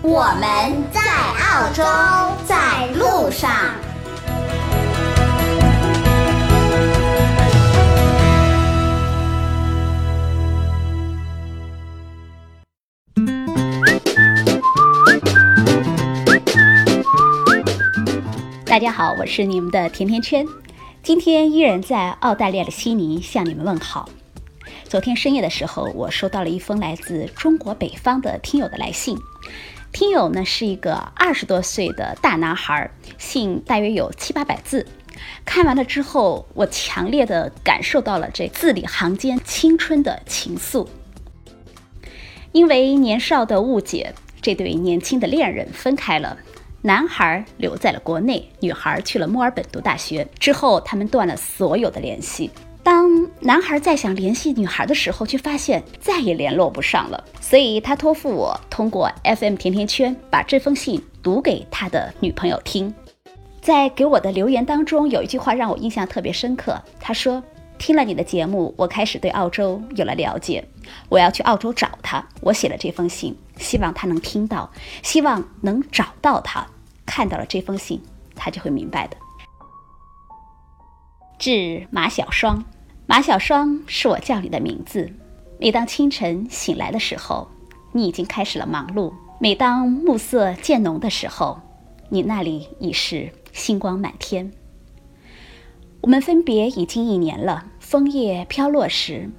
我们在澳洲，在路上。大家好，我是你们的甜甜圈，今天依然在澳大利亚的悉尼向你们问好。昨天深夜的时候，我收到了一封来自中国北方的听友的来信。听友呢是一个二十多岁的大男孩，信大约有七八百字。看完了之后，我强烈的感受到了这字里行间青春的情愫。因为年少的误解，这对年轻的恋人分开了。男孩留在了国内，女孩去了墨尔本读大学。之后，他们断了所有的联系。当男孩再想联系女孩的时候，却发现再也联络不上了。所以他托付我通过 FM 甜甜圈把这封信读给他的女朋友听。在给我的留言当中，有一句话让我印象特别深刻。他说：“听了你的节目，我开始对澳洲有了了解。我要去澳洲找他。我写了这封信，希望他能听到，希望能找到他。看到了这封信，他就会明白的。”致马小双。马小双是我叫你的名字。每当清晨醒来的时候，你已经开始了忙碌；每当暮色渐浓的时候，你那里已是星光满天。我们分别已经一年了。枫叶飘落时，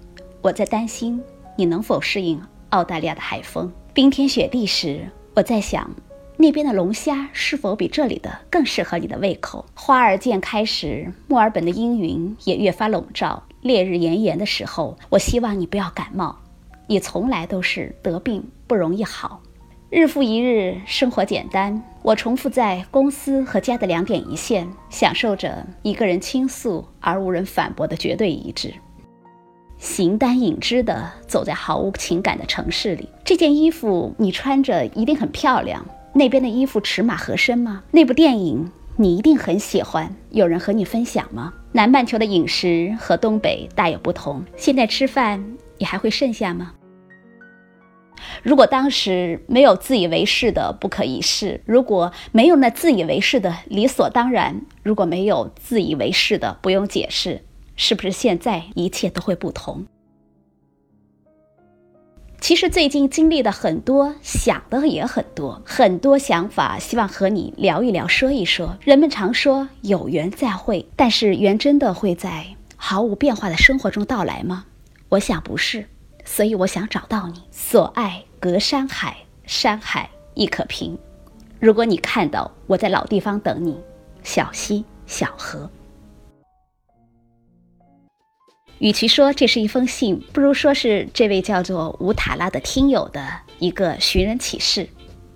我在担心你能否适应澳大利亚的海风；冰天雪地时，我在想那边的龙虾是否比这里的更适合你的胃口。花儿渐开时，墨尔本的阴云也越发笼罩。烈日炎炎的时候，我希望你不要感冒。你从来都是得病不容易好。日复一日，生活简单。我重复在公司和家的两点一线，享受着一个人倾诉而无人反驳的绝对一致。形单影只的走在毫无情感的城市里，这件衣服你穿着一定很漂亮。那边的衣服尺码合身吗？那部电影你一定很喜欢。有人和你分享吗？南半球的饮食和东北大有不同。现在吃饭，你还会剩下吗？如果当时没有自以为是的不可一世，如果没有那自以为是的理所当然，如果没有自以为是的不用解释，是不是现在一切都会不同？其实最近经历的很多，想的也很多，很多想法，希望和你聊一聊，说一说。人们常说有缘再会，但是缘真的会在毫无变化的生活中到来吗？我想不是，所以我想找到你。所爱隔山海，山海亦可平。如果你看到我在老地方等你，小溪小河。与其说这是一封信，不如说是这位叫做吴塔拉的听友的一个寻人启事。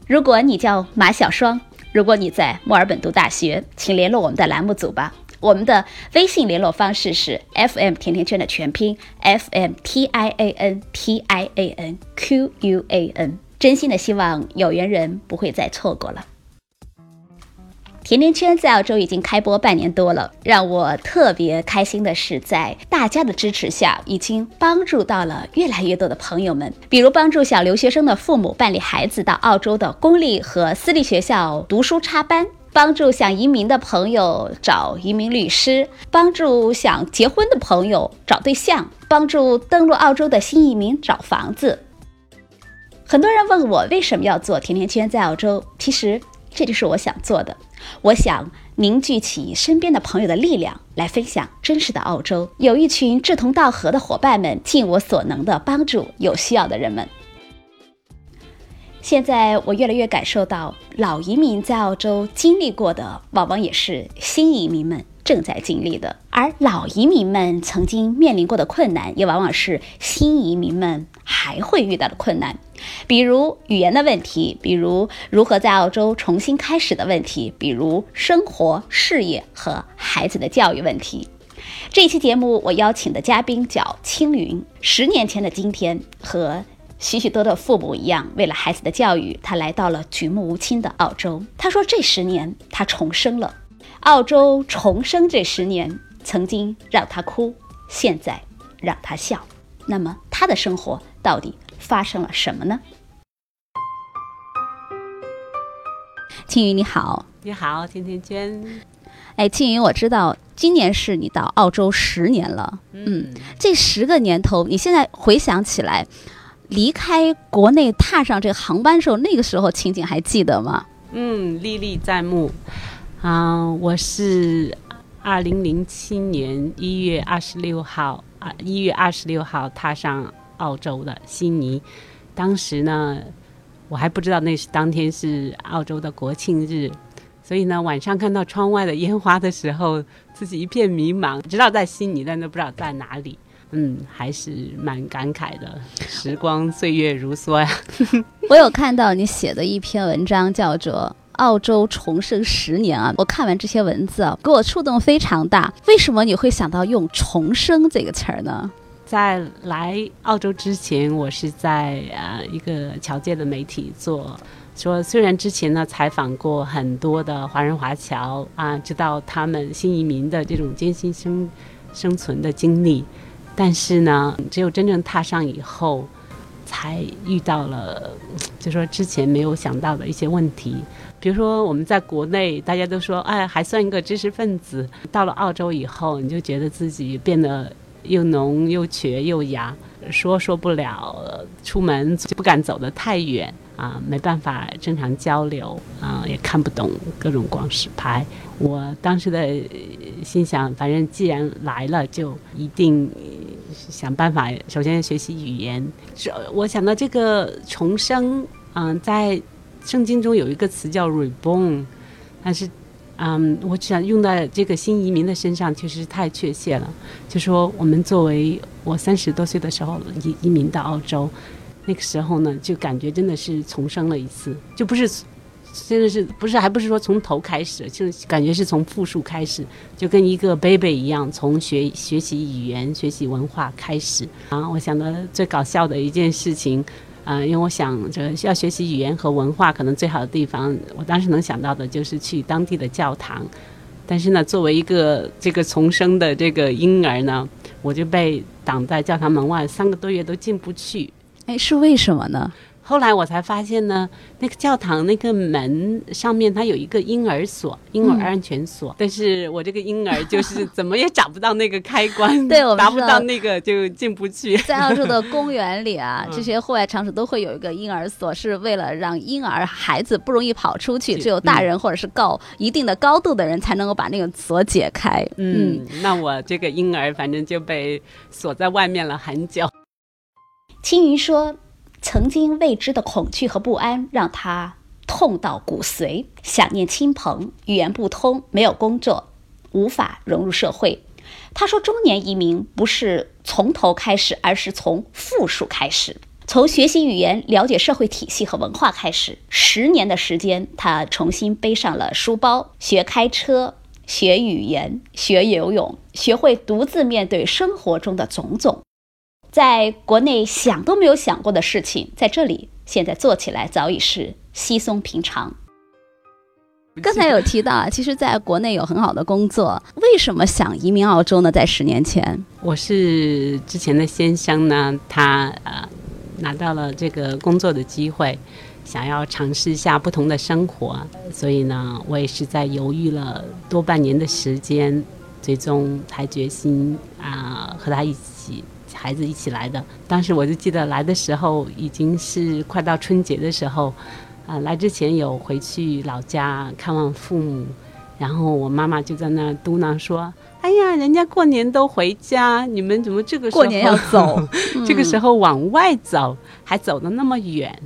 如果你叫马小双，如果你在墨尔本读大学，请联络我们的栏目组吧。我们的微信联络方式是 FM 甜甜圈的全拼 FM T I A N T I A N Q U A N。真心的希望有缘人不会再错过了。甜甜圈在澳洲已经开播半年多了，让我特别开心的是，在大家的支持下，已经帮助到了越来越多的朋友们。比如帮助小留学生的父母办理孩子到澳洲的公立和私立学校读书插班，帮助想移民的朋友找移民律师，帮助想结婚的朋友找对象，帮助登陆澳洲的新移民找房子。很多人问我为什么要做甜甜圈在澳洲，其实这就是我想做的。我想凝聚起身边的朋友的力量，来分享真实的澳洲。有一群志同道合的伙伴们，尽我所能的帮助有需要的人们。现在我越来越感受到，老移民在澳洲经历过的，往往也是新移民们正在经历的。而老移民们曾经面临过的困难，也往往是新移民们还会遇到的困难，比如语言的问题，比如如何在澳洲重新开始的问题，比如生活、事业和孩子的教育问题。这一期节目我邀请的嘉宾叫青云，十年前的今天，和许许多多父母一样，为了孩子的教育，他来到了举目无亲的澳洲。他说，这十年他重生了，澳洲重生这十年。曾经让他哭，现在让他笑。那么他的生活到底发生了什么呢？青云你好，你好，甜甜娟。哎，青云，我知道今年是你到澳洲十年了。嗯，这十个年头，你现在回想起来，离开国内踏上这个航班时候，那个时候情景还记得吗？嗯，历历在目。啊，我是。二零零七年一月二十六号啊，一月二十六号踏上澳洲的悉尼。当时呢，我还不知道那是当天是澳洲的国庆日，所以呢，晚上看到窗外的烟花的时候，自己一片迷茫，知道在悉尼，但都不知道在哪里。嗯，还是蛮感慨的。时光岁月如梭呀。我有看到你写的一篇文章，叫做。澳洲重生十年啊！我看完这些文字啊，给我触动非常大。为什么你会想到用“重生”这个词儿呢？在来澳洲之前，我是在呃一个侨界的媒体做，说虽然之前呢采访过很多的华人华侨啊，知道他们新移民的这种艰辛生生存的经历，但是呢，只有真正踏上以后，才遇到了，就说之前没有想到的一些问题。比如说，我们在国内，大家都说，哎，还算一个知识分子。到了澳洲以后，你就觉得自己变得又浓又瘸又哑，说说不了，出门就不敢走得太远啊，没办法正常交流啊，也看不懂各种广式牌。我当时的心想，反正既然来了，就一定想办法，首先学习语言。是，我想到这个重生，嗯，在。圣经中有一个词叫 “reborn”，但是，嗯，我想用在这个新移民的身上，其实太确切了。就说我们作为我三十多岁的时候移移民到澳洲，那个时候呢，就感觉真的是重生了一次，就不是，真的是不是，还不是说从头开始，就感觉是从复数开始，就跟一个 baby 一样，从学学习语言、学习文化开始。啊，我想的最搞笑的一件事情。啊，因为我想着要学习语言和文化，可能最好的地方，我当时能想到的就是去当地的教堂。但是呢，作为一个这个重生的这个婴儿呢，我就被挡在教堂门外，三个多月都进不去。哎，是为什么呢？后来我才发现呢，那个教堂那个门上面它有一个婴儿锁，婴儿安全锁。但是我这个婴儿就是怎么也找不到那个开关，对，我达不到那个就进不去。在澳洲的公园里啊，这些户外场所都会有一个婴儿锁，是为了让婴儿孩子不容易跑出去，只有大人或者是够一定的高度的人才能够把那个锁解开。嗯，那我这个婴儿反正就被锁在外面了很久。青云说。曾经未知的恐惧和不安让他痛到骨髓，想念亲朋，语言不通，没有工作，无法融入社会。他说：“中年移民不是从头开始，而是从负数开始，从学习语言、了解社会体系和文化开始。十年的时间，他重新背上了书包，学开车，学语言，学游泳，学会独自面对生活中的种种。”在国内想都没有想过的事情，在这里现在做起来早已是稀松平常。刚才有提到啊，其实在国内有很好的工作，为什么想移民澳洲呢？在十年前，我是之前的先生呢，他呃拿到了这个工作的机会，想要尝试一下不同的生活，所以呢，我也是在犹豫了多半年的时间，最终才决心啊和他一起。孩子一起来的，当时我就记得来的时候已经是快到春节的时候，啊，来之前有回去老家看望父母，然后我妈妈就在那嘟囔说：“哎呀，人家过年都回家，你们怎么这个时候过年要走？这个时候往外走，还走的那么远？”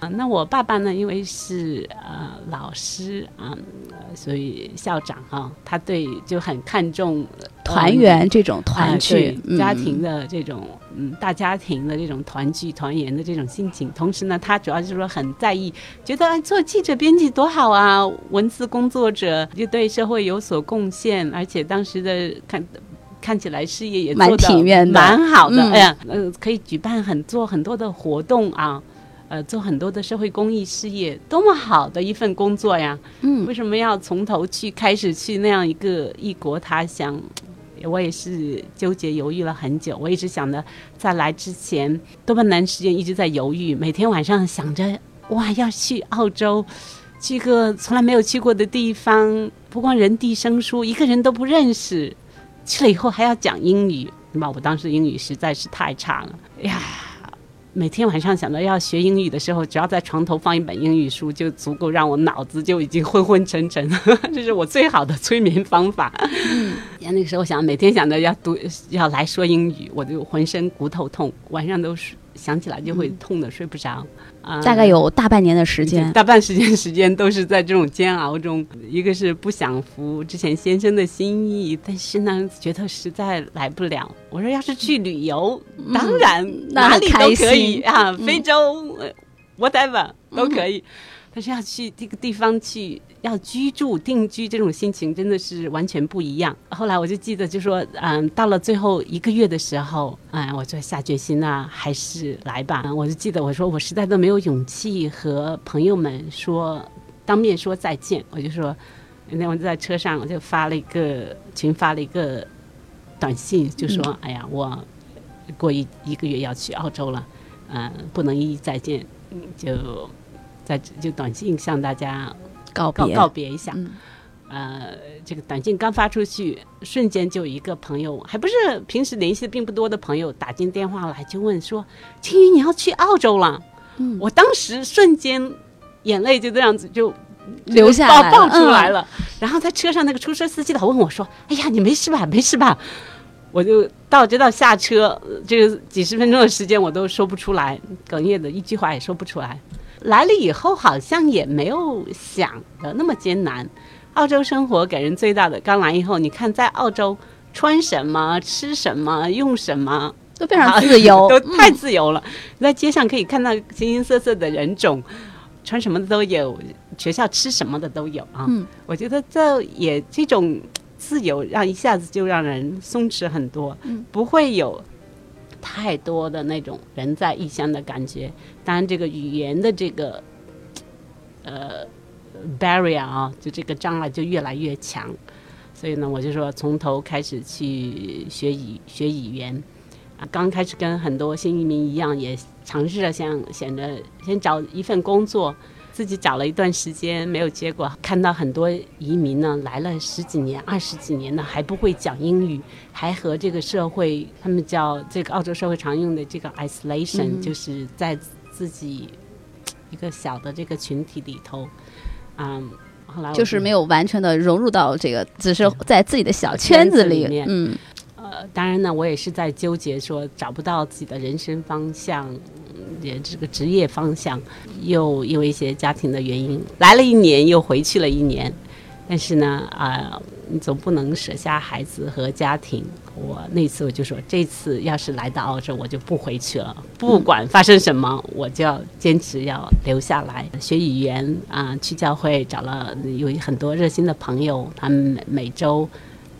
啊，那我爸爸呢？因为是呃老师啊、呃所以校长啊，他对就很看重团圆这种团啊聚，对家嗯庭的这种嗯大家庭的这种团聚团圆的这种心情。同时呢，他主要就是说很在意，觉得哎做记者编辑多好啊，文字工作者就对社会有所贡献，而且当时的看。看起来事业也蛮体面的蛮好的，嗯哎呀，呃，可以举办很做很多的活动啊，呃，做很多的社会公益事业，多么好的一份工作呀！嗯为什么要从头去开始去那样一个异国他乡？我也是纠结犹豫了很久。我一直想着，在来之前多半段时间一直在犹豫，每天晚上想着，哇，要去澳洲，去个从来没有去过的地方，不光人地生疏，一个人都不认识，去了以后还要讲英语，对吧？我当时英语实在是太差了，哎呀。每天晚上想着要学英语的时候，只要在床头放一本英语书，就足够让我脑子就已经昏昏沉沉。这是我最好的催眠方法。嗯，那个时候想每天想着要读要来说英语，我就浑身骨头痛，晚上都是想起来就会痛的睡不着。啊、大概有大半年的时间。大半时间时间都是在这种煎熬中，一个是不想服之前先生的心意，但是呢，觉得实在来不了。我说要是去旅游，当然哪里都可以啊，非洲、呃 whatever 都可以。但是要去这个地方去，要居住定居，这种心情真的是完全不一样。后来我就记得，就说，嗯，到了最后一个月的时候，嗯，我就下决心呐、还是来吧。嗯我就记得我说，我实在都没有勇气和朋友们说当面说再见。我就说，那我就在车上，我就发了一个群发了一个短信，就说，哎呀，我过一一个月要去澳洲了，嗯，不能一一再见，嗯就在就短信向大家告告别，告别一下。嗯呃，这个短信刚发出去，瞬间就有一个朋友，还不是平时联系的并不多的朋友，打进电话来就问说：“青云，你要去澳洲了？”嗯我当时瞬间眼泪就这样子就流下来了爆爆出来嗯了。然后在车上那个出租车司机老问我说：“哎呀，你没事吧？没事吧？”我就到直到下车，呃这个几十分钟的时间我都说不出来，哽咽的一句话也说不出来。来了以后好像也没有想的那么艰难。澳洲生活给人最大的，刚来以后，你看在澳洲穿什么、吃什么、用什么，都非常自由，都太自由了。你在街上可以看到形形色色的人种，穿什么的都有，学校吃什么的都有啊。嗯我觉得这也这种自由，让一下子就让人松弛很多，嗯不会有太多的那种人在异乡的感觉。当然，这个语言的这个呃 barrier 啊，就这个障碍就越来越强。所以呢，我就说从头开始去学语学语言啊。刚开始跟很多新移民一样，也尝试着想想着先找一份工作，自己找了一段时间没有结果，看到很多移民呢来了十几年、二十几年呢还不会讲英语，还和这个社会，他们叫这个澳洲社会常用的这个 isolation，、嗯。就是在自己一个小的这个群体里头，嗯。后来就是没有完全的融入到这个，只是在自己的小圈子里。面，嗯。呃，当然呢，我也是在纠结，说找不到自己的人生方向，嗯也这个职业方向，又因为一些家庭的原因，来了一年又回去了一年，但是呢，啊、你总不能舍下孩子和家庭。我那次我就说，这次要是来到澳洲，我就不回去了，不管发生什么，我就要坚持要留下来学语言啊、去教会找了有很多热心的朋友，他们每每周。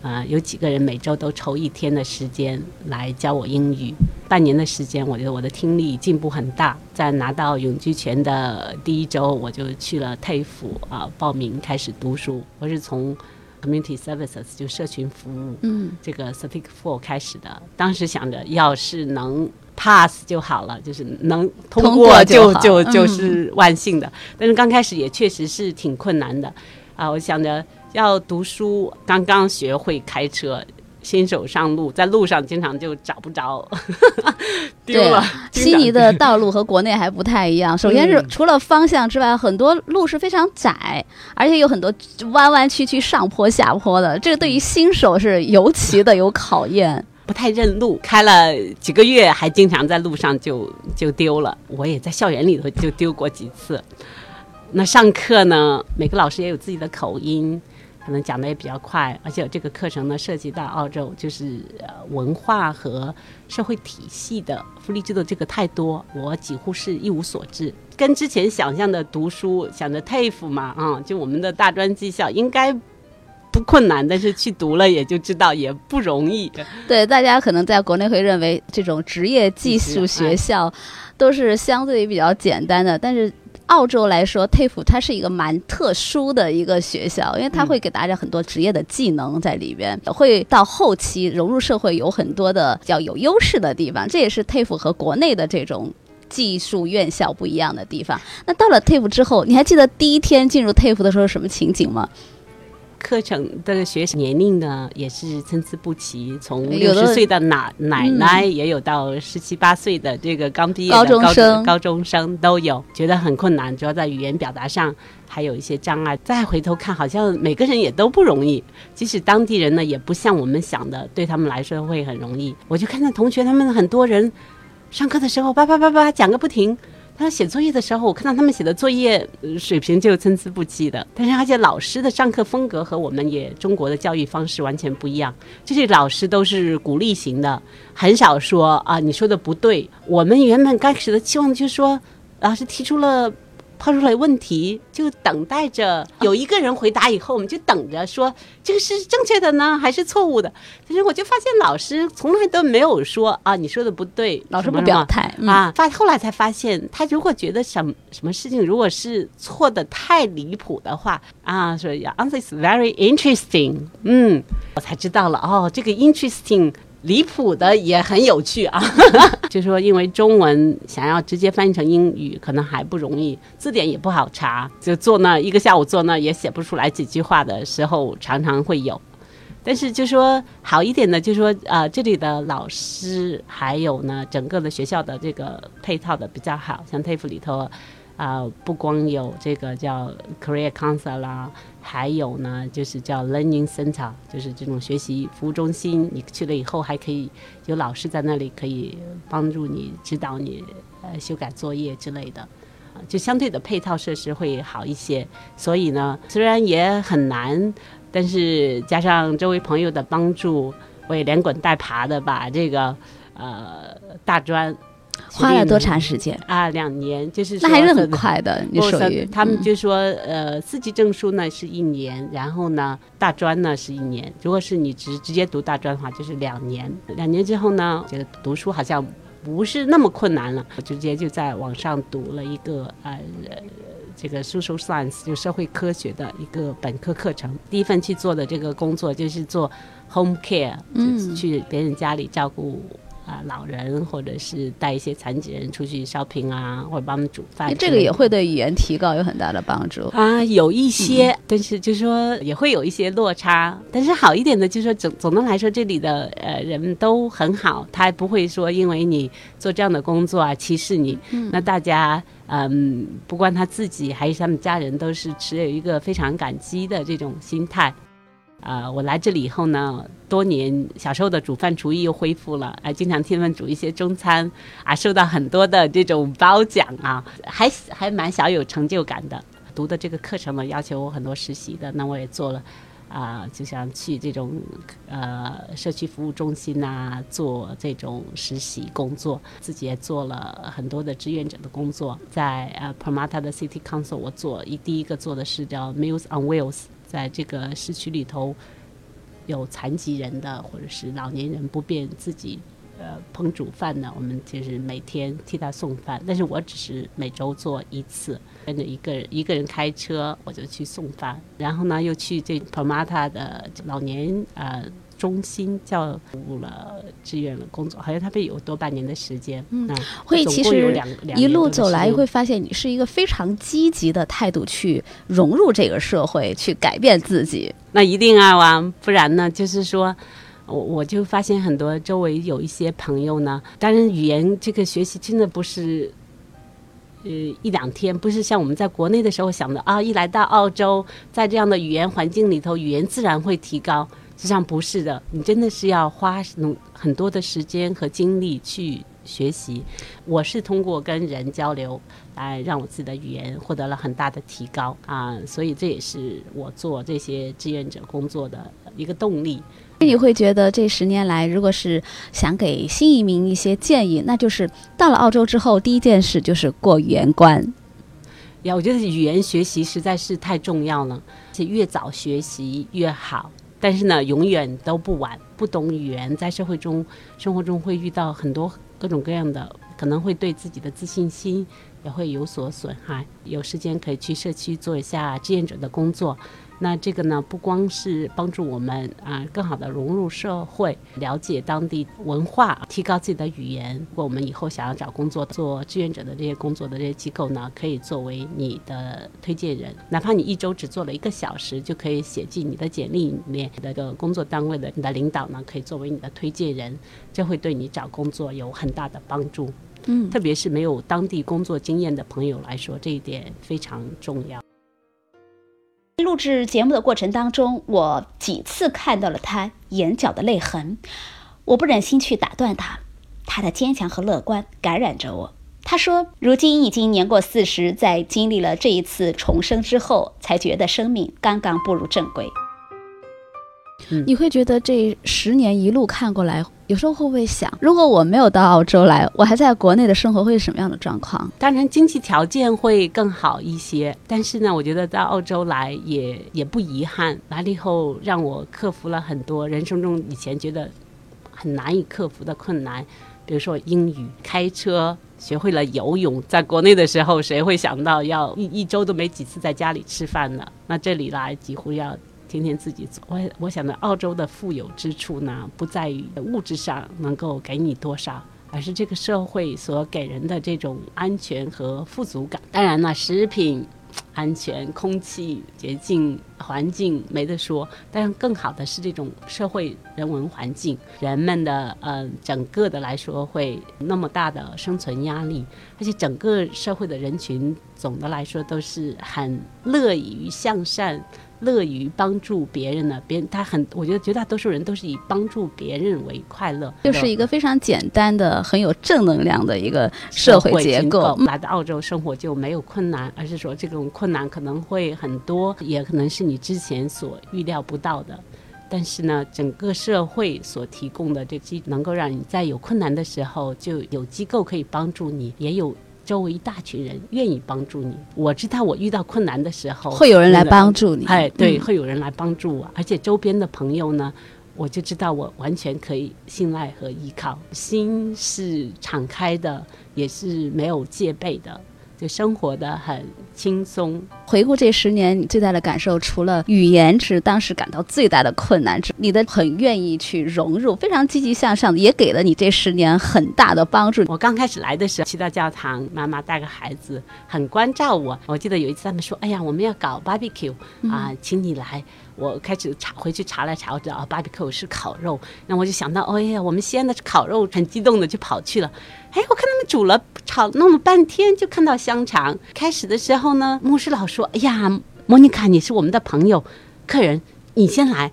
呃，有几个人每周都抽一天的时间来教我英语。半年的时间，我觉得我的听力进步很大。在拿到永居权的第一周，我就去了 TAFE 啊、报名开始读书。我是从 Community Services 就社群服务嗯这个 Certificate Four 开始的。当时想着，要是能 pass 就好了，就是能通通过过就好就就是万幸的。但是刚开始也确实是挺困难的啊！我想着要读书，刚刚学会开车。新手上路，在路上经常就找不着，丢对了。悉尼的道路和国内还不太一样。首先是嗯除了方向之外，很多路是非常窄，而且有很多弯弯曲曲、上坡下坡的，这个对于新手是尤其的有考验。不太认路，开了几个月还经常在路上就就丢了。我也在校园里头就丢过几次。那上课呢，每个老师也有自己的口音。可能讲的也比较快，而且这个课程呢涉及到澳洲就是文化和社会体系的福利制度，这个太多，我几乎是一无所知。跟之前想象的读书，想着 TAFE 嘛，啊，就我们的大专技校应该不困难，但是去读了也就知道也不容易。对，大家可能在国内会认为这种职业技术学校都是相对于比较简单的，但是。澳洲来说，TAFE 它是一个蛮特殊的一个学校，因为它会给大家很多职业的技能在里边，会到后期融入社会有很多的比较有优势的地方。这也是 TAFE 和国内的这种技术院校不一样的地方。那到了 TAFE 之后，你还记得第一天进入 TAFE 的时候什么情景吗？课程的学习年龄呢，也是参差不齐，从六十岁的奶奶奶，也有到十七八岁的这个刚毕业的高中生，高中生都有，觉得很困难，主要在语言表达上还有一些障碍。再回头看，好像每个人也都不容易，即使当地人呢，也不像我们想的，对他们来说会很容易。我就看到同学他们很多人上课的时候叭叭叭叭讲个不停。他写作业的时候，我看到他们写的作业水平就参差不齐的。但是而且老师的上课风格和我们也中国的教育方式完全不一样。就是老师都是鼓励型的，很少说啊你说的不对。我们原本开始的期望就是说，老师提出了。抛出来问题，就等待着有一个人回答，以后我们就等着说这个是正确的呢，还是错误的。但是我就发现老师从来都没有说啊，你说的不对，老师不表态啊。发后来才发现，他如果觉得什什么事情如果是错的太离谱的话啊，说 answer is very interesting，嗯，我才知道了哦，这个 interesting。离谱的也很有趣啊，就说因为中文想要直接翻译成英语可能还不容易，字典也不好查，就坐那一个下午坐那也写不出来几句话的时候常常会有。但是就说好一点的，就说啊这里的老师还有呢整个的学校的这个配套的比较好，像 TAFE 里头。啊，不光有这个叫 Career Counsel 啦，还有呢，就是叫 Learning Center，就是这种学习服务中心。你去了以后，还可以有老师在那里，可以帮助你指导你呃修改作业之类的，就相对的配套设施会好一些。所以呢，虽然也很难，但是加上周围朋友的帮助，我也连滚带爬的把这个呃大专。花了多长时间啊？两年，就是那还是很快的。你属于他们就说，呃，四级证书呢是一年，然后呢大专呢是一年。如果是你直直接读大专的话，就是两年。两年之后呢，觉得读书好像不是那么困难了，我直接就在网上读了一个呃这个 social science 就社会科学的一个本科课程。第一份去做的这个工作就是做 home care，嗯，去别人家里照顾。啊，老人或者是带一些残疾人出去 shopping 啊，或者帮他们煮饭，这个也会对语言提高有很大的帮助啊。有一些，但是就是说也会有一些落差。但是好一点的，就是说总总的来说，这里的呃人都很好，他不会说因为你做这样的工作啊歧视你。那大家嗯，不管他自己还是他们家人，都是持有一个非常感激的这种心态。啊，我来这里以后呢，多年小时候的煮饭厨艺又恢复了，啊，经常替他们煮一些中餐，啊，受到很多的这种褒奖啊，还还蛮小有成就感的。读的这个课程呢，要求我很多实习的，那我也做了，啊，就想去这种呃社区服务中心呐，做这种实习工作，自己也做了很多的志愿者的工作，在呃 Permata 的 City Council，我做一第一个做的是叫 Meals on Wheels。在这个市区里头，有残疾人的或者是老年人不便自己呃烹煮饭的，我们就是每天替他送饭。但是我只是每周做一次，跟着一个人一个人开车，我就去送饭。然后呢，又去这 Permata 的老年呃。中心叫服务了志愿的工作，好像他们有多半年的时间。嗯，会其实一路走来会发现，你是一个非常积极的态度去融入这个社会，去改变自己。那一定啊，王，不然呢？就是说，我我就发现很多周围有一些朋友呢，当然语言这个学习真的不是，呃，一两天，不是像我们在国内的时候想的啊，一来到澳洲，在这样的语言环境里头，语言自然会提高。实际上不是的，你真的是要花努很多的时间和精力去学习。我是通过跟人交流来让我自己的语言获得了很大的提高啊，所以这也是我做这些志愿者工作的一个动力。你会觉得这十年来，如果是想给新移民一些建议，那就是到了澳洲之后，第一件事就是过语言关。呀，我觉得语言学习实在是太重要了，而且越早学习越好。但是呢，永远都不晚。不懂语言，在社会中、生活中会遇到很多各种各样的，可能会对自己的自信心也会有所损害。有时间可以去社区做一下志愿者的工作。那这个呢，不光是帮助我们啊，更好的融入社会，了解当地文化，提高自己的语言。如果我们以后想要找工作、做志愿者的这些工作的这些机构呢，可以作为你的推荐人，哪怕你一周只做了一个小时，就可以写进你的简历里面。那个工作单位的你的领导呢，可以作为你的推荐人，这会对你找工作有很大的帮助。嗯，特别是没有当地工作经验的朋友来说，这一点非常重要。录制节目的过程当中，我几次看到了他眼角的泪痕，我不忍心去打断他。他的坚强和乐观感染着我。他说：“如今已经年过四十，在经历了这一次重生之后，才觉得生命刚刚步入正轨。”你会觉得这十年一路看过来，有时候会不会想，如果我没有到澳洲来，我还在国内的生活会是什么样的状况？当然，经济条件会更好一些，但是呢，我觉得到澳洲来也也不遗憾。来了以后，让我克服了很多人生中以前觉得很难以克服的困难，比如说英语、开车，学会了游泳。在国内的时候，谁会想到要一一周都没几次在家里吃饭呢？那这里来几乎要。天天自己做，我我想呢，澳洲的富有之处呢，不在于物质上能够给你多少，而是这个社会所给人的这种安全和富足感。当然呢，食品安全、空气洁净、环境没得说，但更好的是这种社会人文环境，人们的呃整个的来说会那么大的生存压力，而且整个社会的人群总的来说都是很乐于向善。乐于帮助别人呢？别人他很，我觉得绝大多数人都是以帮助别人为快乐，就是一个非常简单的、很有正能量的一个社会结构。来到澳洲生活就没有困难，而是说这种困难可能会很多，也可能是你之前所预料不到的。但是呢，整个社会所提供的这机能够让你在有困难的时候就有机构可以帮助你，也有。周围一大群人愿意帮助你，我知道我遇到困难的时候会有人来帮助你。哎，对，会有人来帮助我，而且周边的朋友呢，我就知道我完全可以信赖和依靠，心是敞开的，也是没有戒备的。就生活的很轻松。回顾这十年，你最大的感受，除了语言是当时感到最大的困难之，你的很愿意去融入，非常积极向上，也给了你这十年很大的帮助。我刚开始来的时候，去到教堂，妈妈带个孩子，很关照我。我记得有一次他们说：“哎呀，我们要搞 barbecue 啊，请你来。”我开始查回去查了查，我知道啊，barbecue 是烤肉。那我就想到，哎呀，我们西安的烤肉，很激动的就跑去了。哎，我看他们煮了炒弄了半天，就看到香肠。开始的时候呢，牧师老说：“哎呀，莫妮卡，你是我们的朋友，客人，你先来。”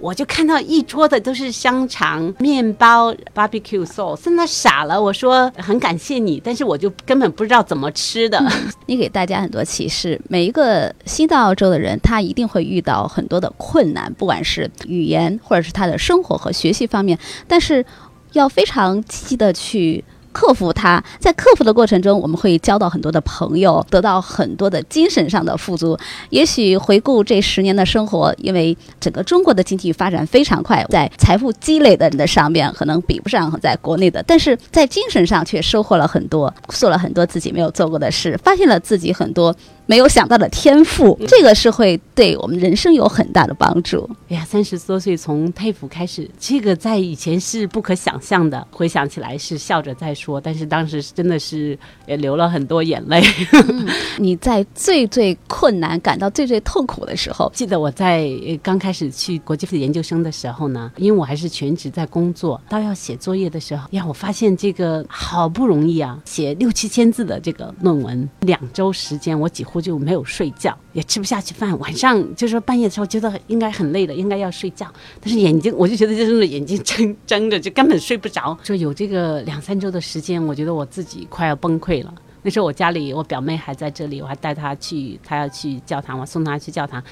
我就看到一桌的都是香肠、面包、barbecue sauce，真的傻了。我说很感谢你，但是我就根本不知道怎么吃的。你给大家很多启示，每一个新到澳洲的人，他一定会遇到很多的困难，不管是语言或者是他的生活和学习方面，但是要非常积极的去。克服它，在克服的过程中，我们会交到很多的朋友，得到很多的精神上的富足。也许回顾这十年的生活，因为整个中国的经济发展非常快，在财富积累的人的上面可能比不上在国内的，但是在精神上却收获了很多，做了很多自己没有做过的事，发现了自己很多。没有想到的天赋，这个是会对我们人生有很大的帮助。哎呀，三十多岁从佩服开始，这个在以前是不可想象的。回想起来是笑着在说，但是当时真的是也流了很多眼泪。你在最最困难、感到最最痛苦的时候，记得我在刚开始去国际研究生的时候呢，因为我还是全职在工作，到要写作业的时候，呀，我发现这个好不容易啊，写六七千字的这个论文，两周时间我几乎。就没有睡觉，也吃不下去饭。晚上就是半夜的时候，觉得应该很累了，应该要睡觉，但是眼睛我就觉得就是眼睛睁睁着，就根本睡不着。说有这个两三周的时间，我觉得我自己快要崩溃了。那时候我家里我表妹还在这里，我还带她去，她要去教堂，我送她去教堂。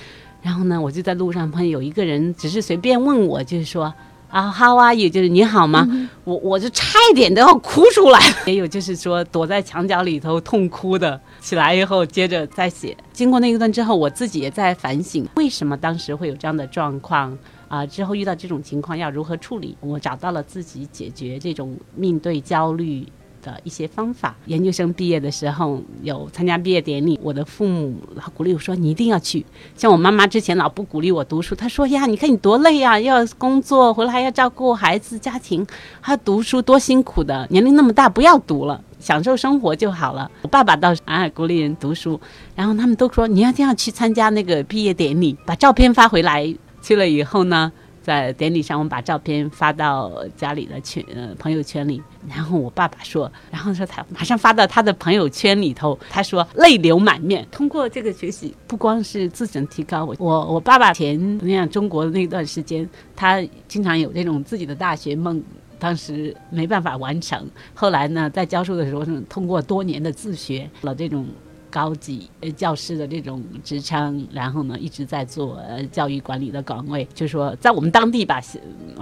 然后呢，我就在路上碰有一个人，只是随便问我，就是说。啊，How are you？就是你好吗？我我就差一点都要哭出来。也有就是说躲在墙角里头痛哭的，起来以后接着再写。经过那一段之后，我自己也在反省，为什么当时会有这样的状况啊？之后遇到这种情况要如何处理？我找到了自己解决这种面对焦虑。的一些方法。研究生毕业的时候有参加毕业典礼，我的父母老鼓励我说：“你一定要去。”像我妈妈之前老不鼓励我读书，她说：“呀，你看你多累呀，要工作回来还要照顾孩子、家庭，还要读书，多辛苦的。年龄那么大，不要读了，享受生活就好了。”我爸爸倒是啊鼓励人读书，然后他们都说：“你要这样去参加那个毕业典礼，把照片发回来。”去了以后呢？在典礼上，我们把照片发到家里的群呃朋友圈里，然后我爸爸说，然后说他马上发到他的朋友圈里头，他说泪流满面。通过这个学习，不光是自身提高，我我我爸爸前那样中国那段时间，他经常有这种自己的大学梦，当时没办法完成，后来呢，在教书的时候，通过多年的自学了这种。高级呃教师的这种职称，然后呢一直在做教育管理的岗位，就是说在我们当地吧，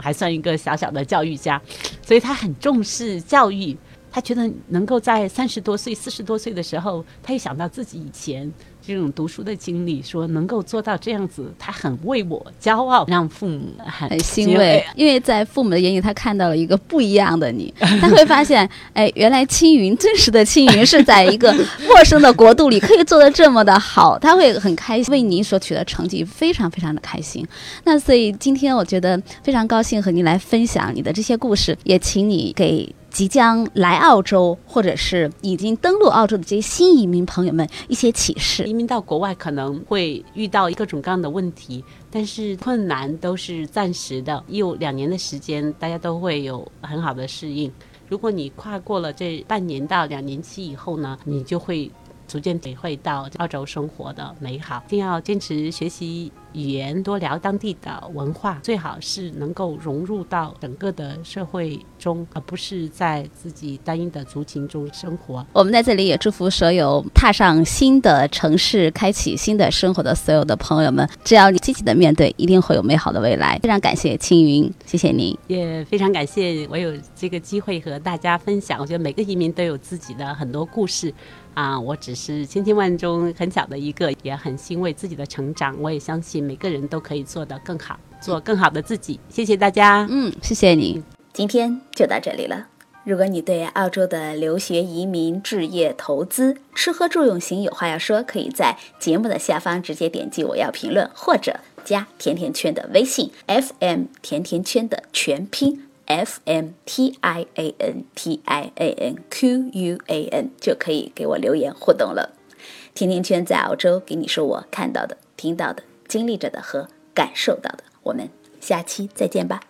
还算一个小小的教育家，所以他很重视教育，他觉得能够在三十多岁、四十多岁的时候，他又想到自己以前。这种读书的经历，说能够做到这样子，他很为我骄傲，让父母很欣慰。因为在父母的眼里，他看到了一个不一样的你，他会发现，哎，原来青云真实的青云是在一个陌生的国度里可以做的这么的好，他会很开心，为你所取得成绩非常非常的开心。那所以今天我觉得非常高兴和您来分享你的这些故事，也请你给。即将来澳洲，或者是已经登陆澳洲的这些新移民朋友们一些启示。移民到国外可能会遇到各种各样的问题，但是困难都是暂时的。有两年的时间，大家都会有很好的适应。如果你跨过了这半年到两年期以后呢，你就会。逐渐体会到澳洲生活的美好，一定要坚持学习语言，多聊当地的文化，最好是能够融入到整个的社会中，而不是在自己单一的族群中生活。我们在这里也祝福所有踏上新的城市、开启新的生活的所有的朋友们，只要你积极的面对，一定会有美好的未来。非常感谢青云，谢谢您，也非常感谢我有这个机会和大家分享。我觉得每个移民都有自己的很多故事。啊，我只是千千万中很小的一个，也很欣慰自己的成长。我也相信每个人都可以做得更好，做更好的自己。谢谢大家，嗯，谢谢你。今天就到这里了。如果你对澳洲的留学、移民、置业、投资、吃喝住用行有话要说，可以在节目的下方直接点击我要评论，或者加甜甜圈的微信 FM 甜甜圈的全拼。f m t i a n t i a n q u a n 就可以给我留言互动了。甜甜圈在澳洲，给你说我看到的、听到的、经历着的和感受到的。我们下期再见吧。